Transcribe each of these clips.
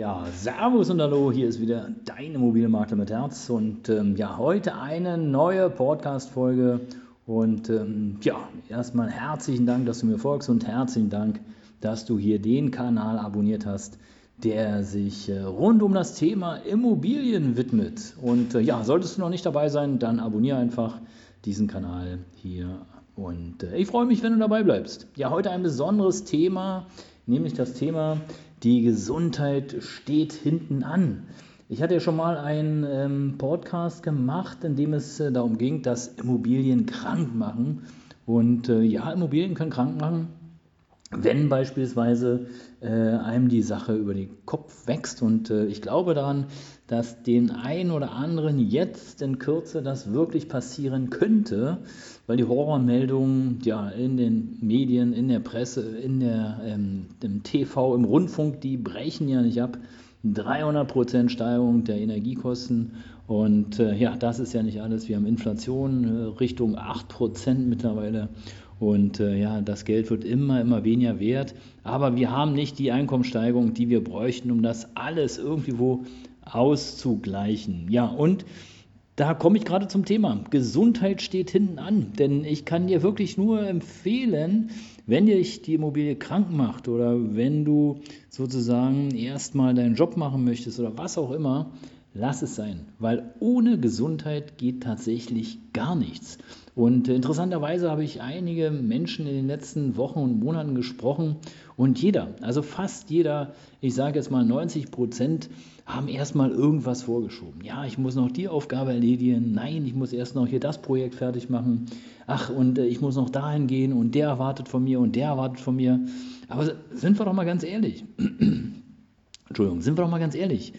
Ja, Servus und Hallo, hier ist wieder dein Immobilienmakler mit Herz und ähm, ja, heute eine neue Podcast-Folge und ähm, ja, erstmal herzlichen Dank, dass du mir folgst und herzlichen Dank, dass du hier den Kanal abonniert hast, der sich äh, rund um das Thema Immobilien widmet. Und äh, ja, solltest du noch nicht dabei sein, dann abonniere einfach diesen Kanal hier und äh, ich freue mich, wenn du dabei bleibst. Ja, heute ein besonderes Thema, nämlich das Thema die Gesundheit steht hinten an. Ich hatte ja schon mal einen ähm, Podcast gemacht, in dem es äh, darum ging, dass Immobilien krank machen. Und äh, ja, Immobilien können krank machen, wenn beispielsweise äh, einem die Sache über den Kopf wächst. Und äh, ich glaube daran, dass den einen oder anderen jetzt in Kürze das wirklich passieren könnte, weil die Horrormeldungen ja in den Medien, in der Presse, in der, ähm, im TV, im Rundfunk, die brechen ja nicht ab. 300% Steigerung der Energiekosten und äh, ja, das ist ja nicht alles. Wir haben Inflation äh, Richtung 8% mittlerweile und äh, ja, das Geld wird immer, immer weniger wert. Aber wir haben nicht die Einkommenssteigerung, die wir bräuchten, um das alles irgendwie wo auszugleichen. Ja, und da komme ich gerade zum Thema. Gesundheit steht hinten an. Denn ich kann dir wirklich nur empfehlen, wenn dich die Immobilie krank macht oder wenn du sozusagen erstmal deinen Job machen möchtest oder was auch immer, lass es sein. Weil ohne Gesundheit geht tatsächlich gar nichts. Und interessanterweise habe ich einige Menschen in den letzten Wochen und Monaten gesprochen und jeder, also fast jeder, ich sage jetzt mal 90 Prozent, haben erstmal irgendwas vorgeschoben. Ja, ich muss noch die Aufgabe erledigen. Nein, ich muss erst noch hier das Projekt fertig machen. Ach, und äh, ich muss noch dahin gehen und der erwartet von mir und der erwartet von mir. Aber sind wir doch mal ganz ehrlich. Entschuldigung, sind wir doch mal ganz ehrlich.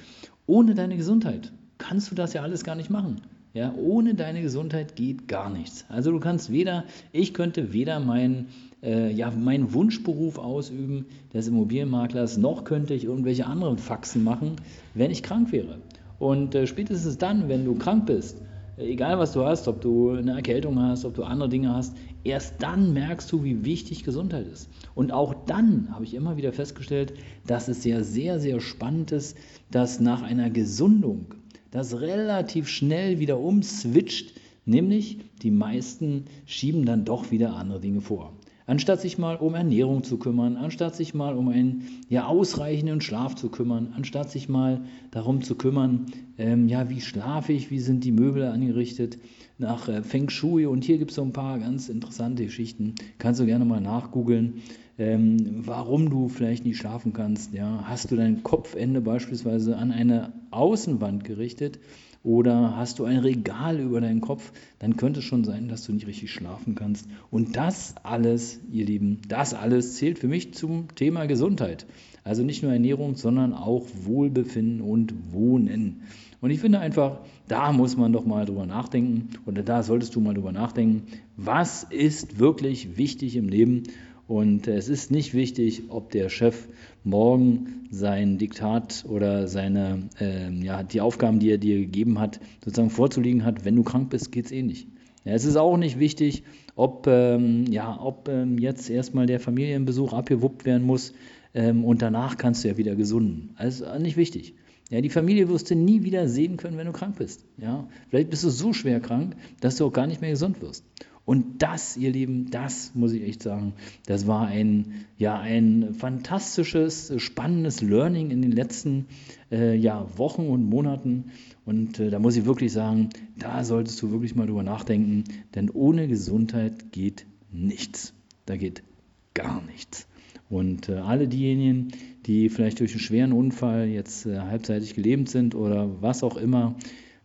Ohne deine Gesundheit kannst du das ja alles gar nicht machen. Ja, ohne deine Gesundheit geht gar nichts. Also du kannst weder, ich könnte weder meinen äh, ja, meinen Wunschberuf ausüben des Immobilienmaklers, noch könnte ich irgendwelche anderen Faxen machen, wenn ich krank wäre. Und äh, spätestens dann, wenn du krank bist, äh, egal was du hast, ob du eine Erkältung hast, ob du andere Dinge hast, erst dann merkst du, wie wichtig Gesundheit ist. Und auch dann habe ich immer wieder festgestellt, dass es sehr, sehr, sehr spannend ist, dass nach einer Gesundung das relativ schnell wieder umswitcht, nämlich die meisten schieben dann doch wieder andere Dinge vor. Anstatt sich mal um Ernährung zu kümmern, anstatt sich mal um einen ja, ausreichenden Schlaf zu kümmern, anstatt sich mal darum zu kümmern, ähm, ja, wie schlafe ich, wie sind die Möbel angerichtet, nach äh, Feng Shui. Und hier gibt es so ein paar ganz interessante Geschichten. Kannst du gerne mal nachgoogeln, ähm, warum du vielleicht nicht schlafen kannst. Ja? Hast du dein Kopfende beispielsweise an eine Außenwand gerichtet? Oder hast du ein Regal über deinen Kopf, dann könnte es schon sein, dass du nicht richtig schlafen kannst. Und das alles, ihr Lieben, das alles zählt für mich zum Thema Gesundheit. Also nicht nur Ernährung, sondern auch Wohlbefinden und Wohnen. Und ich finde einfach, da muss man doch mal drüber nachdenken oder da solltest du mal drüber nachdenken, was ist wirklich wichtig im Leben und es ist nicht wichtig, ob der Chef morgen sein Diktat oder seine, äh, ja, die Aufgaben, die er dir gegeben hat, sozusagen vorzulegen hat. Wenn du krank bist, geht es eh nicht. Ja, es ist auch nicht wichtig, ob, ähm, ja, ob ähm, jetzt erstmal der Familienbesuch abgewuppt werden muss ähm, und danach kannst du ja wieder gesunden. Also nicht wichtig. Ja, die Familie wirst du nie wieder sehen können, wenn du krank bist. Ja, vielleicht bist du so schwer krank, dass du auch gar nicht mehr gesund wirst. Und das, ihr Lieben, das muss ich echt sagen, das war ein, ja, ein fantastisches, spannendes Learning in den letzten äh, ja, Wochen und Monaten. Und äh, da muss ich wirklich sagen, da solltest du wirklich mal drüber nachdenken, denn ohne Gesundheit geht nichts. Da geht gar nichts. Und äh, alle diejenigen, die vielleicht durch einen schweren Unfall jetzt äh, halbseitig gelähmt sind oder was auch immer,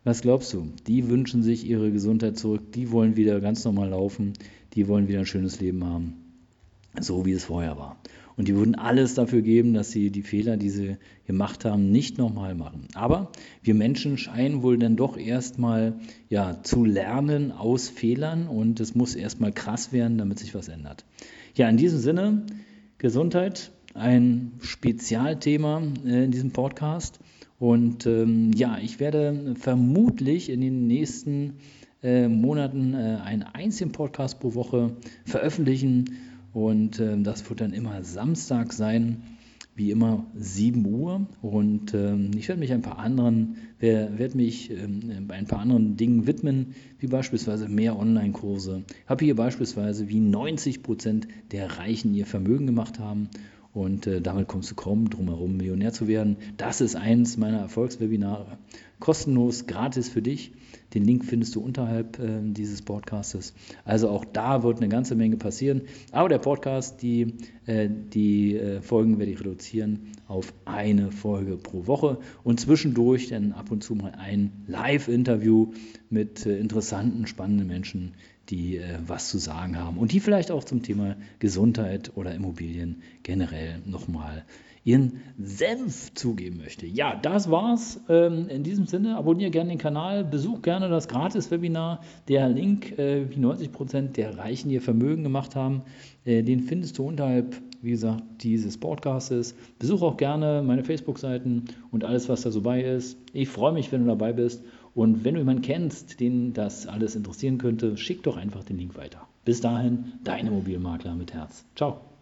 was glaubst du? Die wünschen sich ihre Gesundheit zurück, die wollen wieder ganz normal laufen, die wollen wieder ein schönes Leben haben, so wie es vorher war. Und die würden alles dafür geben, dass sie die Fehler, die sie gemacht haben, nicht nochmal machen. Aber wir Menschen scheinen wohl dann doch erstmal ja, zu lernen aus Fehlern und es muss erstmal krass werden, damit sich was ändert. Ja, in diesem Sinne, Gesundheit, ein Spezialthema äh, in diesem Podcast. Und ähm, ja, ich werde vermutlich in den nächsten äh, Monaten äh, einen einzigen Podcast pro Woche veröffentlichen. Und äh, das wird dann immer Samstag sein, wie immer 7 Uhr. Und ähm, ich werde mich ein paar anderen, werde mich ähm, ein paar anderen Dingen widmen, wie beispielsweise mehr Online-Kurse. Ich habe hier beispielsweise, wie 90 Prozent der Reichen ihr Vermögen gemacht haben und äh, damit kommst du kaum drum herum, Millionär zu werden. Das ist eins meiner Erfolgswebinare. Kostenlos, gratis für dich. Den Link findest du unterhalb äh, dieses Podcastes. Also auch da wird eine ganze Menge passieren. Aber der Podcast, die, äh, die äh, Folgen werde ich reduzieren auf eine Folge pro Woche und zwischendurch dann ab und zu mal ein Live-Interview mit äh, interessanten, spannenden Menschen, die äh, was zu sagen haben und die vielleicht auch zum Thema Gesundheit oder Immobilien generell nochmal ihren Senf zugeben möchte. Ja, das war's. Ähm, in diesem Sinne, abonniere gerne den Kanal, besuch gerne das Gratis-Webinar. Der Link, äh, wie 90 Prozent der Reichen ihr Vermögen gemacht haben, äh, den findest du unterhalb, wie gesagt, dieses Podcastes. Besuch auch gerne meine Facebook-Seiten und alles, was da so bei ist. Ich freue mich, wenn du dabei bist und wenn du jemanden kennst, den das alles interessieren könnte, schick doch einfach den Link weiter. Bis dahin, dein Immobilienmakler mit Herz. Ciao.